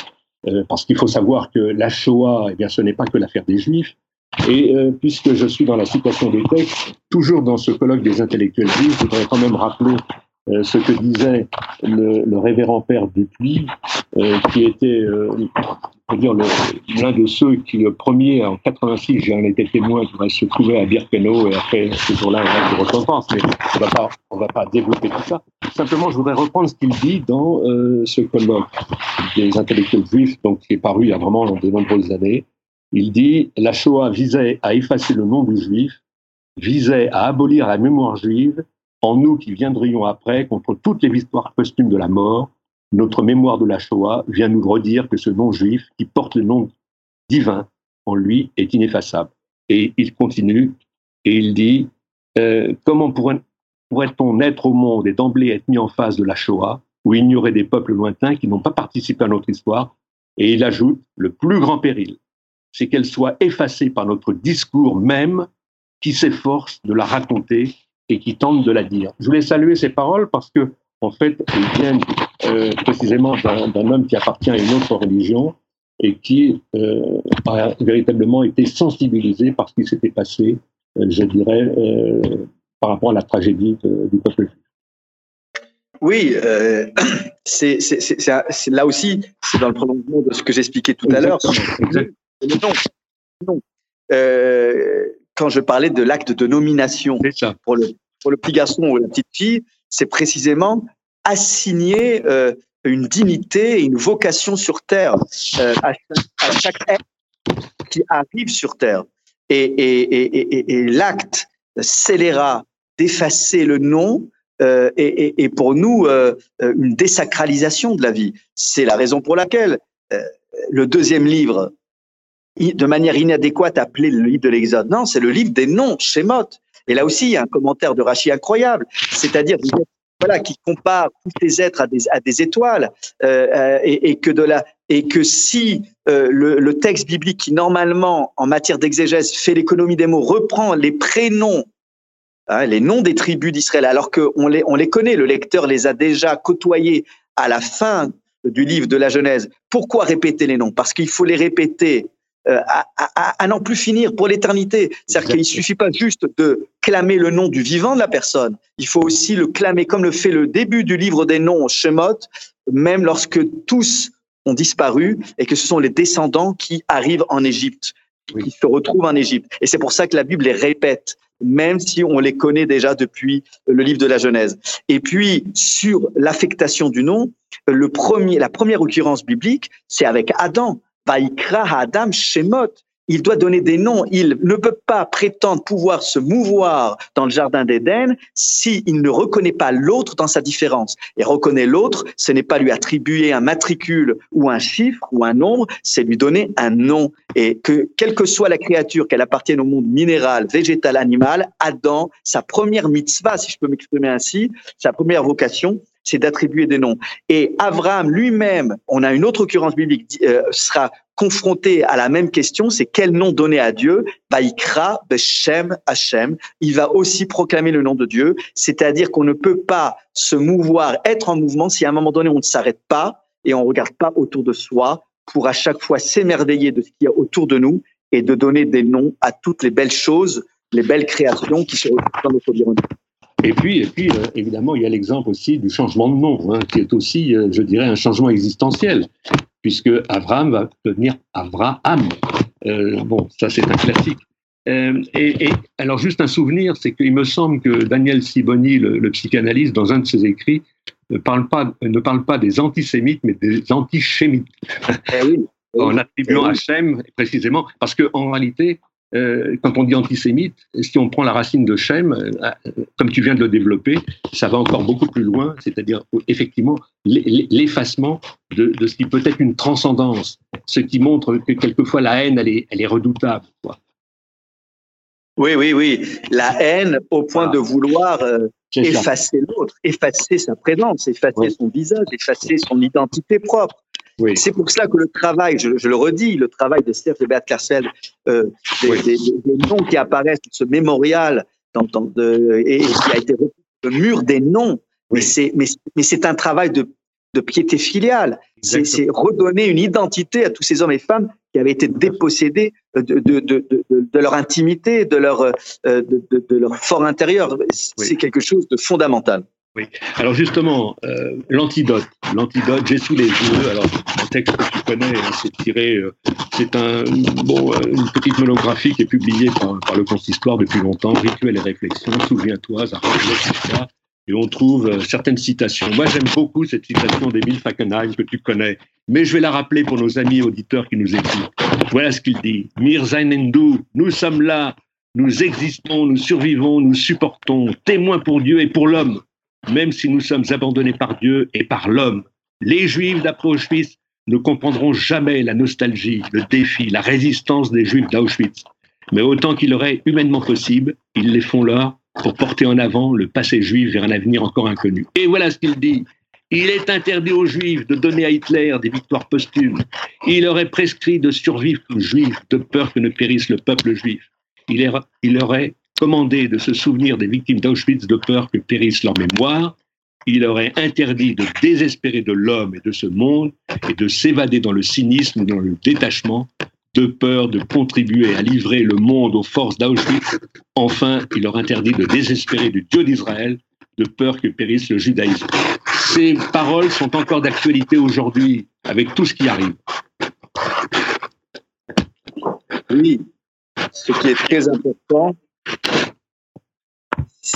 parce qu'il faut savoir que la Shoah, eh bien, ce n'est pas que l'affaire des Juifs. Et puisque je suis dans la citation des textes, toujours dans ce colloque des intellectuels juifs, je voudrais quand même rappeler ce que disait le, le révérend père Dupuis, euh, qui était dire l'un de ceux qui, le premier, en 86, j'en étais témoin, qui se trouver à Birkenau, et après, ce jour-là, on a de repentance, mais on va pas, va pas développer tout ça. Simplement, je voudrais reprendre ce qu'il dit dans euh, ce colloque des intellectuels juifs, donc qui est paru il y a vraiment de nombreuses années. Il dit, la Shoah visait à effacer le nom du juif, visait à abolir la mémoire juive, en nous qui viendrions après, contre toutes les histoires posthumes de la mort, notre mémoire de la Shoah vient nous redire que ce nom juif, qui porte le nom divin en lui, est ineffaçable. Et il continue et il dit euh, Comment pourrait-on être au monde et d'emblée être mis en face de la Shoah, où il y aurait des peuples lointains qui n'ont pas participé à notre histoire? Et il ajoute Le plus grand péril, c'est qu'elle soit effacée par notre discours même qui s'efforce de la raconter et qui tente de la dire. Je voulais saluer ces paroles parce que, en fait, elles viennent euh, précisément d'un homme qui appartient à une autre religion et qui euh, a véritablement été sensibilisé par ce qui s'était passé, euh, je dirais, par rapport à la tragédie du peuple. Oui, euh, c'est là aussi, c'est dans le prolongement de ce que j'expliquais tout à l'heure. Non, euh, quand je parlais de l'acte de nomination pour le, pour le petit garçon ou la petite fille, c'est précisément assigner euh, une dignité et une vocation sur Terre euh, à, chaque, être qui arrive sur Terre. Et, et, et, et l'acte scélérat d'effacer le nom euh, est, pour nous euh, une désacralisation de la vie. C'est la raison pour laquelle le deuxième livre, de manière inadéquate appelé le livre de l'Exode, non, c'est le livre des noms, Shemot. Et là aussi, il y a un commentaire de Rachid incroyable, c'est-à-dire voilà, qui compare tous les êtres à des, à des étoiles, euh, euh et, que de la, et que si euh, le, texte biblique qui normalement en matière d'exégèse fait l'économie des mots reprend les prénoms, hein, les noms des tribus d'Israël, alors qu'on les, on les connaît, le lecteur les a déjà côtoyés à la fin du livre de la Genèse. Pourquoi répéter les noms? Parce qu'il faut les répéter à, à, à n'en plus finir pour l'éternité. C'est-à-dire qu'il ne suffit pas juste de clamer le nom du vivant de la personne, il faut aussi le clamer comme le fait le début du livre des noms, Shemot, même lorsque tous ont disparu et que ce sont les descendants qui arrivent en Égypte, qui se retrouvent en Égypte. Et c'est pour ça que la Bible les répète même si on les connaît déjà depuis le livre de la Genèse. Et puis, sur l'affectation du nom, le premier, la première occurrence biblique, c'est avec Adam. Adam Shemot. Il doit donner des noms. Il ne peut pas prétendre pouvoir se mouvoir dans le jardin d'Éden s'il ne reconnaît pas l'autre dans sa différence. Et reconnaît l'autre, ce n'est pas lui attribuer un matricule ou un chiffre ou un nombre, c'est lui donner un nom. Et que, quelle que soit la créature, qu'elle appartienne au monde minéral, végétal, animal, Adam, sa première mitzvah, si je peux m'exprimer ainsi, sa première vocation, c'est d'attribuer des noms. Et Abraham lui-même, on a une autre occurrence biblique, euh, sera confronté à la même question, c'est quel nom donner à Dieu? Baïkra Beshem Hashem. Il va aussi proclamer le nom de Dieu, c'est-à-dire qu'on ne peut pas se mouvoir, être en mouvement si à un moment donné on ne s'arrête pas et on regarde pas autour de soi pour à chaque fois s'émerveiller de ce qu'il y a autour de nous et de donner des noms à toutes les belles choses, les belles créations qui se retrouvent dans notre environnement. Et puis, et puis euh, évidemment, il y a l'exemple aussi du changement de nom, hein, qui est aussi, euh, je dirais, un changement existentiel, puisque Abraham va devenir Avraham. Euh, bon, ça c'est un classique. Et, et, alors, juste un souvenir, c'est qu'il me semble que Daniel Siboni, le, le, psychanalyste, dans un de ses écrits, ne parle pas, ne parle pas des antisémites, mais des antichémites. Eh oui. en attribuant eh oui. Hachem, précisément, parce qu'en réalité, euh, quand on dit antisémite, si on prend la racine de Shem, euh, comme tu viens de le développer, ça va encore beaucoup plus loin, c'est-à-dire effectivement l'effacement de, de, ce qui peut être une transcendance, ce qui montre que quelquefois la haine, elle est, elle est redoutable. Quoi. Oui, oui, oui. La haine au point ah. de vouloir euh, effacer l'autre, effacer sa présence, effacer oui. son visage, effacer son identité propre. Oui. C'est pour cela que le travail, je, je, le redis, le travail de Serge Bert Carcel, euh, des, oui. des, des, noms qui apparaissent sur ce mémorial dans, dans de, et, qui a été le mur des noms, oui. mais c'est mais, mais c'est un travail de, de piété filiale. C'est redonner une identité à tous ces hommes et femmes qui avaient été dépossédés de, de, de, de leur intimité, de leur, euh, de, leur fort intérieur. C'est quelque chose de fondamental. Oui. Alors justement, euh, l'antidote, l'antidote, j'ai sous les yeux. Alors un texte que tu connais, hein, c'est tiré, euh, c'est un bon, euh, une petite monographie qui est publiée par, par le consistoire depuis longtemps, rituel et réflexion. Souviens-toi, Zara, et on trouve euh, certaines citations. Moi, j'aime beaucoup cette citation d'Emile Fackenheim que tu connais, mais je vais la rappeler pour nos amis auditeurs qui nous écoutent. Voilà ce qu'il dit. Mir nous sommes là, nous existons, nous survivons, nous supportons, témoins pour Dieu et pour l'homme même si nous sommes abandonnés par Dieu et par l'homme. Les Juifs d'Auschwitz ne comprendront jamais la nostalgie, le défi, la résistance des Juifs d'Auschwitz. Mais autant qu'il leur est humainement possible, ils les font là pour porter en avant le passé juif vers un avenir encore inconnu. Et voilà ce qu'il dit. Il est interdit aux Juifs de donner à Hitler des victoires posthumes. Il aurait prescrit de survivre comme Juifs de peur que ne périsse le peuple juif. Il, est, il aurait commandé de se souvenir des victimes d'Auschwitz de peur que périsse leur mémoire, il aurait interdit de désespérer de l'homme et de ce monde et de s'évader dans le cynisme, dans le détachement, de peur de contribuer à livrer le monde aux forces d'Auschwitz. Enfin, il leur interdit de désespérer du Dieu d'Israël, de peur que périsse le judaïsme. Ces paroles sont encore d'actualité aujourd'hui avec tout ce qui arrive. Oui, ce qui est très important,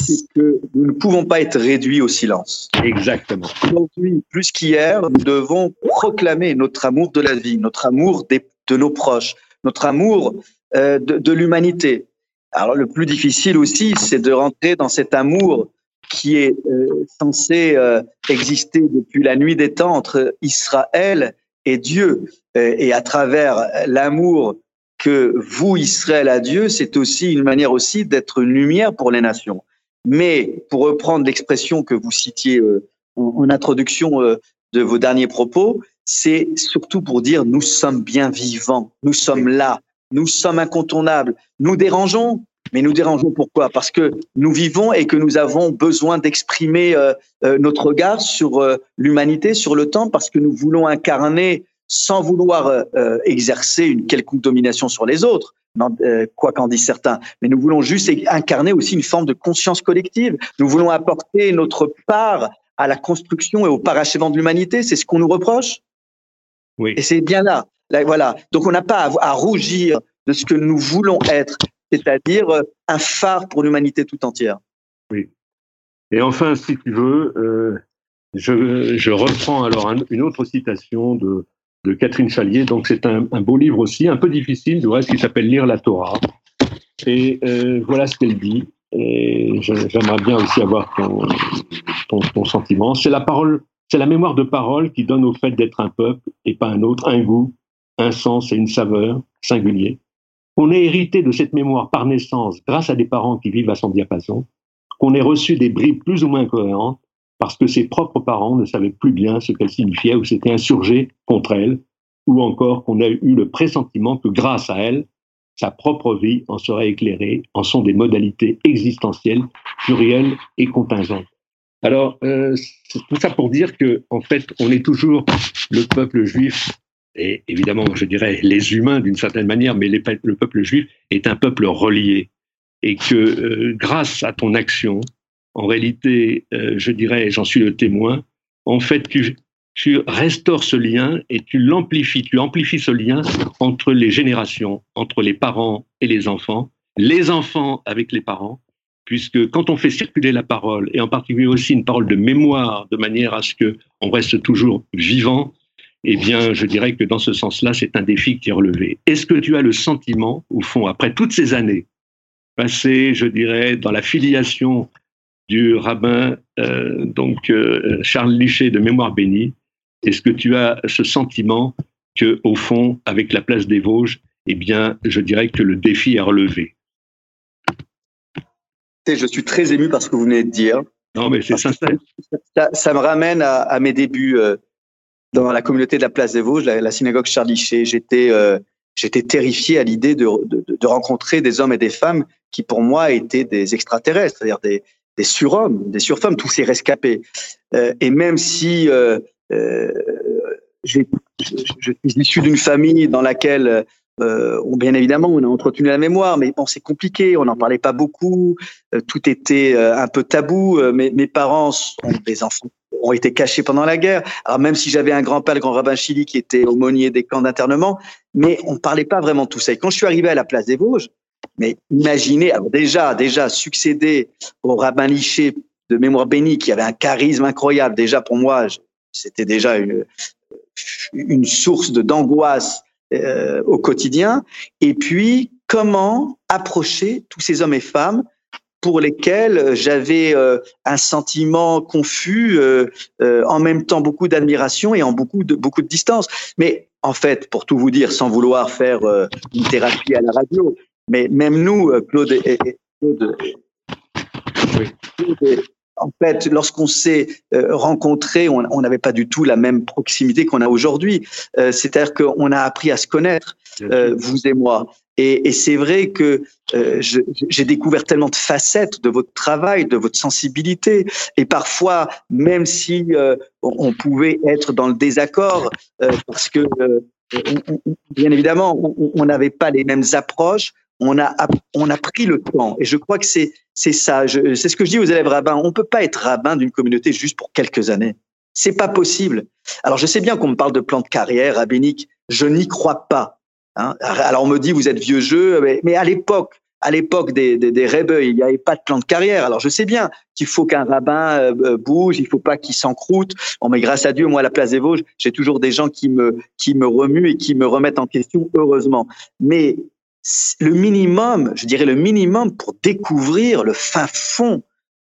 c'est que nous ne pouvons pas être réduits au silence. Exactement. Aujourd'hui, plus qu'hier, nous devons proclamer notre amour de la vie, notre amour de nos proches, notre amour euh, de, l'humanité. Alors le plus difficile aussi, c'est de rentrer dans cet amour qui est euh, censé euh, exister depuis la nuit des temps entre Israël et Dieu. Et à travers l'amour que vous, Israël, à Dieu, c'est aussi une manière aussi d'être une lumière pour les nations. Mais pour reprendre l'expression que vous citiez euh, en, introduction euh, de vos derniers propos, c'est surtout pour dire nous sommes bien vivants, nous sommes là, nous sommes incontournables, nous dérangeons, mais nous dérangeons pourquoi? Parce que nous vivons et que nous avons besoin d'exprimer euh, notre regard sur l'humanité, sur le temps, parce que nous voulons incarner sans vouloir exercer une quelconque domination sur les autres, euh, quoi qu'en disent certains. Mais nous voulons juste incarner aussi une forme de conscience collective. Nous voulons apporter notre part à la construction et au parachèvement de l'humanité. C'est ce qu'on nous reproche. Oui. Et c'est bien là. Voilà. Donc on n'a pas à, rougir de ce que nous voulons être, c'est-à-dire euh, un phare pour l'humanité tout entière. Oui. Et enfin, si tu veux, euh, je, je, reprends alors une autre citation de, de Catherine Chalier. Donc c'est un, beau livre aussi, un peu difficile, du qui s'appelle Lire la Torah. Et euh, voilà ce qu'elle dit. Et j'aimerais bien aussi avoir ton, ton, sentiment. C'est la parole, c'est la mémoire de parole qui donne au fait d'être un peuple et pas un autre un goût, un sens et une saveur singulier. On est hérité de cette mémoire par naissance grâce à des parents qui vivent à son diapason, qu'on ait reçu des bribes plus ou moins cohérentes parce que ses propres parents ne savaient plus bien ce qu'elle signifiait ou s'étaient insurgés contre elle, ou encore qu'on a eu le pressentiment que grâce à elle, sa propre vie en serait éclairée en sont des modalités existentielles, plurielles et contingentes. Alors, euh, tout ça pour dire que, en fait, on est toujours le peuple juif, et évidemment, je dirais les humains d'une certaine manière, mais le peuple juif est un peuple relié, et que euh, grâce à ton action, en réalité, euh, je dirais, j'en suis le témoin, en fait, tu, tu restaures ce lien et tu l'amplifies, tu amplifies ce lien entre les générations, entre les parents et les enfants, les enfants avec les parents, puisque quand on fait circuler la parole, et en particulier aussi une parole de mémoire, de manière à ce qu'on reste toujours vivant, eh bien, je dirais que dans ce sens-là, c'est un défi qui est relevé. Est-ce que tu as le sentiment, au fond, après toutes ces années passées, je dirais, dans la filiation du rabbin euh, donc euh, Charles Lichet de Mémoire bénie. Est-ce que tu as ce sentiment que, au fond, avec la place des Vosges, eh bien, je dirais que le défi est relevé? Je suis très ému par ce que vous venez de dire. Non, mais c'est sincère. Ça, me ramène à, mes débuts euh, dans la communauté de la place des Vosges, la, synagogue Charles Lichet. J'étais j'étais terrifié à l'idée de, de, rencontrer des hommes et des femmes qui, pour moi, étaient des extraterrestres, c'est-à-dire des, des surhommes, des surfemmes, tous ces rescapés. Euh, et même si euh, euh, je suis issu d'une famille dans laquelle, on, bien évidemment, on a entretenu la mémoire, mais bon, c'est compliqué, on n'en parlait pas beaucoup, tout était un peu tabou. Mes, mes parents ont des enfants ont été cachés pendant la guerre. Alors même si j'avais un grand-père, le grand rabbin Chili, qui était aumônier des camps d'internement, mais on ne parlait pas vraiment tout ça. Et quand je suis arrivé à la place des Vosges, mais imaginez, alors déjà, déjà succéder au rabbin Liché de mémoire bénie qui avait un charisme incroyable. Déjà pour moi, c'était déjà une, source d'angoisse euh, au quotidien. Et puis comment approcher tous ces hommes et femmes pour lesquels j'avais euh, un sentiment confus, euh, en même temps beaucoup d'admiration et en beaucoup de beaucoup de distance. Mais en fait, pour tout vous dire, sans vouloir faire une thérapie à la radio, mais même nous, euh, Claude et, Claude, en fait, lorsqu'on s'est euh, rencontrés, on n'avait pas du tout la même proximité qu'on a aujourd'hui. Euh, c'est-à-dire qu'on a appris à se connaître, vous et moi. Et, et c'est vrai que j'ai découvert tellement de facettes de votre travail, de votre sensibilité. Et parfois, même si on pouvait être dans le désaccord, parce que bien évidemment, on n'avait pas les mêmes approches. On a, on a pris le temps. Et je crois que c'est, c'est ça. C'est ce que je dis aux élèves rabbins. On peut pas être rabbin d'une communauté juste pour quelques années. C'est pas possible. Alors, je sais bien qu'on me parle de plan de carrière rabbinique. Je n'y crois pas. Hein. Alors, on me dit, vous êtes vieux jeu. Mais, à l'époque, à l'époque des, des, il n'y avait pas de plan de carrière. Alors je sais bien qu'il faut qu'un rabbin euh, euh, bouge, il faut pas qu'il s'encroute. Mais grâce à Dieu, moi à la place des Vosges, j'ai toujours des gens qui me qui me remuent et qui me remettent en question, heureusement. Mais le minimum, je dirais le minimum pour découvrir le fin fond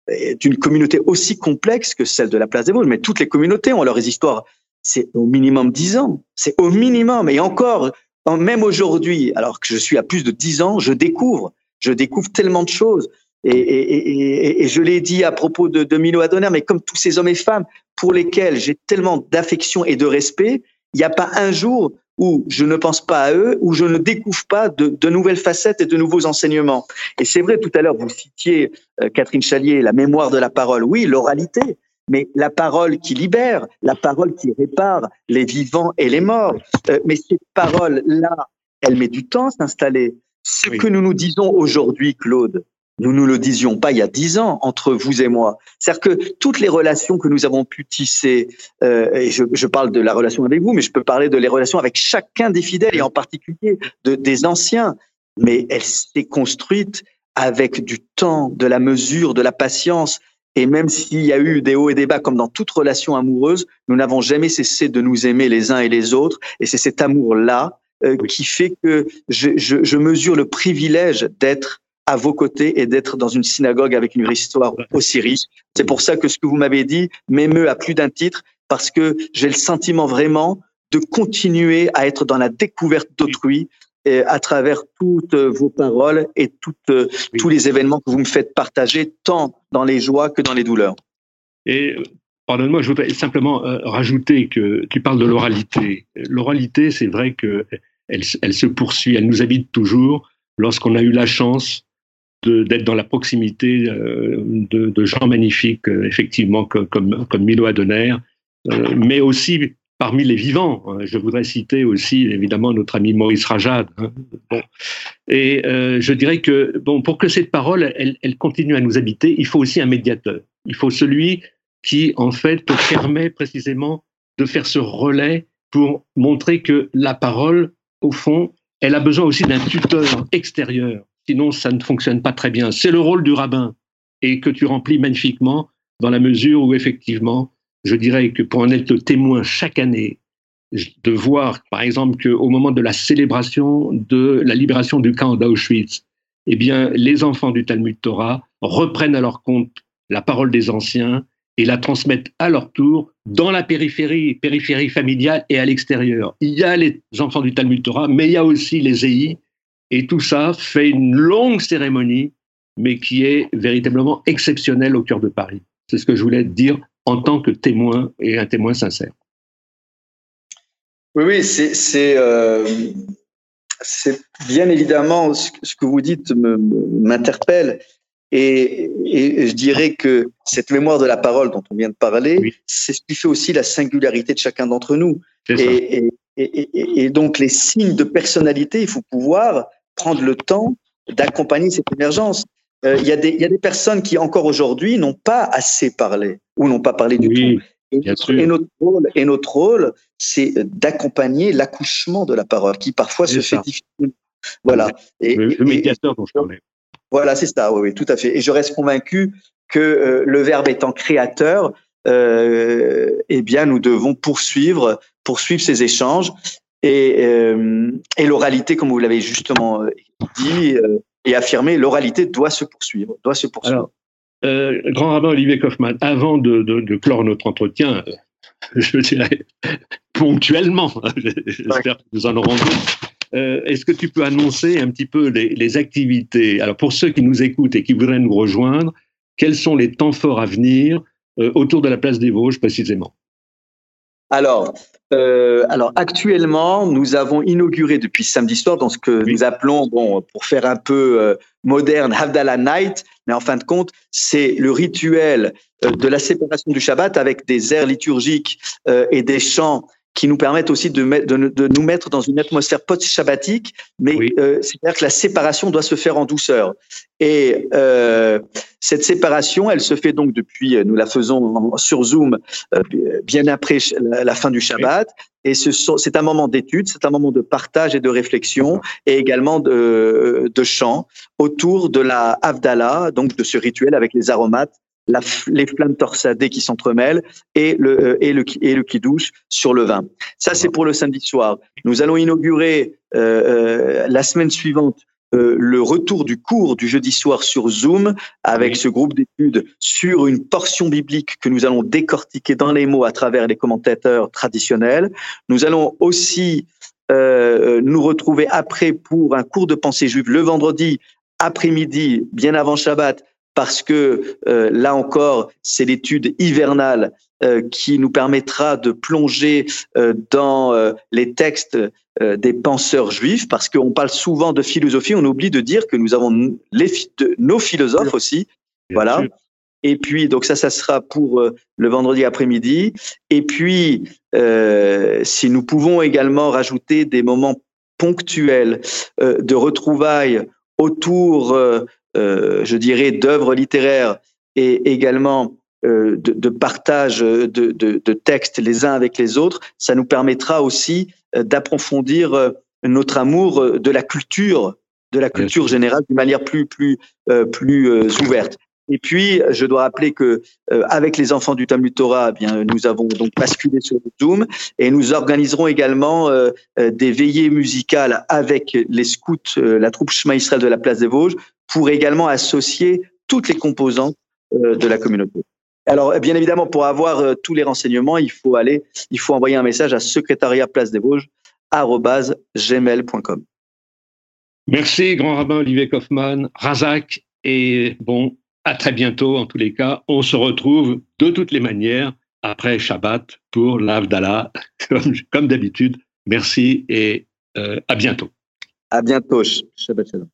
euh, d'une communauté aussi complexe que celle de la place des Vosges. Mais toutes les communautés ont leurs histoires. C'est au minimum dix ans. C'est au minimum. Et encore, même aujourd'hui, alors que je suis à plus de dix ans, je découvre je découvre tellement de choses. Et je l'ai dit à propos de, de Milo Adonner, mais comme tous ces hommes et femmes pour lesquels j'ai tellement d'affection et de respect, il n'y a pas un jour où je ne pense pas à eux, où je ne découvre pas de, de nouvelles facettes et de nouveaux enseignements. Et c'est vrai, tout à l'heure, vous citiez, euh, Catherine Chalier, la mémoire de la parole. Oui, l'oralité, mais la parole qui libère, la parole qui répare les vivants et les morts. Euh, mais cette parole-là, elle met du temps à s'installer. Ce que nous nous disons aujourd'hui, Claude, nous ne le disions pas il y a dix ans entre vous et moi. C'est-à-dire que toutes les relations que nous avons pu tisser, euh, et je, je, parle de la relation avec vous, mais je peux parler de les relations avec chacun des fidèles et en particulier de, des anciens, mais elle s'est construite avec du temps, de la mesure, de la patience. Et même s'il y a eu des hauts et des bas, comme dans toute relation amoureuse, nous n'avons jamais cessé de nous aimer les uns et les autres. Et c'est cet amour-là euh, qui fait que je, je, je mesure le privilège d'être à vos côtés et d'être dans une synagogue avec une histoire aussi riche. C'est pour ça que ce que vous m'avez dit m'émeut à plus d'un titre, parce que j'ai le sentiment vraiment de continuer à être dans la découverte d'autrui à travers toutes vos paroles et toutes, tous les événements que vous me faites partager, tant dans les joies que dans les douleurs. Et Pardonne-moi, je voudrais simplement euh, rajouter que tu parles de l'oralité. L'oralité, c'est vrai que elle, elle, se poursuit, elle nous habite toujours. Lorsqu'on a eu la chance d'être dans la proximité euh, de, gens magnifiques, euh, effectivement, comme, comme Milo Adonner, euh, mais aussi parmi les vivants. Hein. Je voudrais citer aussi, évidemment, notre ami Maurice Rajad. Hein. Et je dirais que, bon, pour que cette parole, elle continue à nous habiter, il faut aussi un médiateur. Il faut celui qui, en fait, permet précisément de faire ce relais pour montrer que la parole, au fond, elle a besoin aussi d'un tuteur extérieur. Sinon, ça ne fonctionne pas très bien. C'est le rôle du rabbin et que tu remplis magnifiquement dans la mesure où, effectivement, je dirais que pour en être témoin chaque année, de voir, par exemple, qu'au moment de la célébration de la libération du camp d'Auschwitz, eh bien, les enfants du Talmud Torah reprennent à leur compte la parole des anciens et la transmettent à leur tour dans la périphérie, périphérie familiale et à l'extérieur. Il y a les enfants du Talmud Torah, mais il y a aussi les EI, et tout ça fait une longue cérémonie, mais qui est véritablement exceptionnelle au cœur de Paris. C'est ce que je voulais dire en tant que témoin et un témoin sincère. Oui, oui, c'est euh, bien évidemment ce, que vous dites m'interpelle. Et, et, je dirais que cette mémoire de la parole dont on vient de parler, c'est ce qui fait aussi la singularité de chacun d'entre nous. Et, et, donc les signes de personnalité, il faut pouvoir prendre le temps d'accompagner cette émergence. Euh, il y, a des, y a des personnes qui encore aujourd'hui n'ont pas assez parlé ou n'ont pas parlé du tout. Et, et, notre rôle, et notre rôle, c'est d'accompagner l'accouchement de la parole, qui parfois se fait difficile. Voilà. Et, le médiateur dont je parlais. Voilà, c'est ça, oui, oui, tout à fait. Et je reste convaincu que euh, le verbe étant créateur, euh, eh bien, nous devons poursuivre, poursuivre ces échanges et, euh, et l'oralité, comme vous l'avez justement euh, dit euh, et affirmé, l'oralité doit se poursuivre, doit se poursuivre. Grand rabbin Olivier Kaufmann, avant de, clore notre entretien, je dirais ponctuellement, j'espère que nous en aurons. Euh, Est-ce que tu peux annoncer un petit peu les, activités? Alors, pour ceux qui nous écoutent et qui voudraient nous rejoindre, quels sont les temps forts à venir autour de la place des Vosges précisément? Alors, euh, alors actuellement, nous avons inauguré depuis samedi soir dans ce que oui. nous appelons, bon, pour faire un peu euh, moderne, Havdalah Night, mais en fin de compte, c'est le rituel euh, de la séparation du Shabbat avec des airs liturgiques euh, et des chants qui nous permettent aussi de, de, de nous mettre dans une atmosphère post-shabbatique, mais euh, c'est-à-dire que la séparation doit se faire en douceur. Et euh, cette séparation, elle se fait donc depuis, nous la faisons sur Zoom euh, bien après la, fin du Shabbat, et c'est un moment d'étude, c'est un moment de partage et de réflexion, et également de, de chant autour de la Havdalah, donc de ce rituel avec les aromates la, les flammes torsadées qui s'entremêlent et le, euh, et le, et le kidouche sur le vin. Ça, c'est pour le samedi soir. Nous allons inaugurer euh, euh la semaine suivante euh, le retour du cours du jeudi soir sur Zoom avec ce groupe d'études sur une portion biblique que nous allons décortiquer dans les mots à travers les commentateurs traditionnels. Nous allons aussi euh, nous retrouver après pour un cours de pensée juive le vendredi après-midi, bien avant Shabbat, parce que euh, là encore, c'est l'étude hivernale euh, qui nous permettra de plonger euh, dans les textes des penseurs juifs, parce qu'on parle souvent de philosophie, on oublie de dire que nous avons les, nos philosophes aussi. voilà. Et puis, donc ça, ça sera pour le vendredi après-midi. Et puis, si nous pouvons également rajouter des moments ponctuels de retrouvailles autour je dirais, d'œuvres littéraires et également euh, de, partage de, textes les uns avec les autres, ça nous permettra aussi euh, d'approfondir notre amour de la culture, de la culture générale d'une manière plus plus plus ouverte. Et puis, je dois rappeler que avec les enfants du Talmud Torah, eh bien, nous avons donc basculé sur Zoom et nous organiserons également des veillées musicales avec les scouts, la troupe Shema Israël de la place des Vosges, pour également associer toutes les composantes euh, de la communauté. Alors, bien évidemment, pour avoir euh, tous les renseignements, il faut aller, il faut envoyer un message à secrétariat place des Vosges gmail.com. Merci, grand rabbin Olivier Kaufmann, Razak, et bon, à très bientôt en tous les cas. On se retrouve de toutes les manières après Shabbat pour l'Avdallah, comme, comme d'habitude. Merci et euh, à bientôt. À bientôt. Shabbat shalom.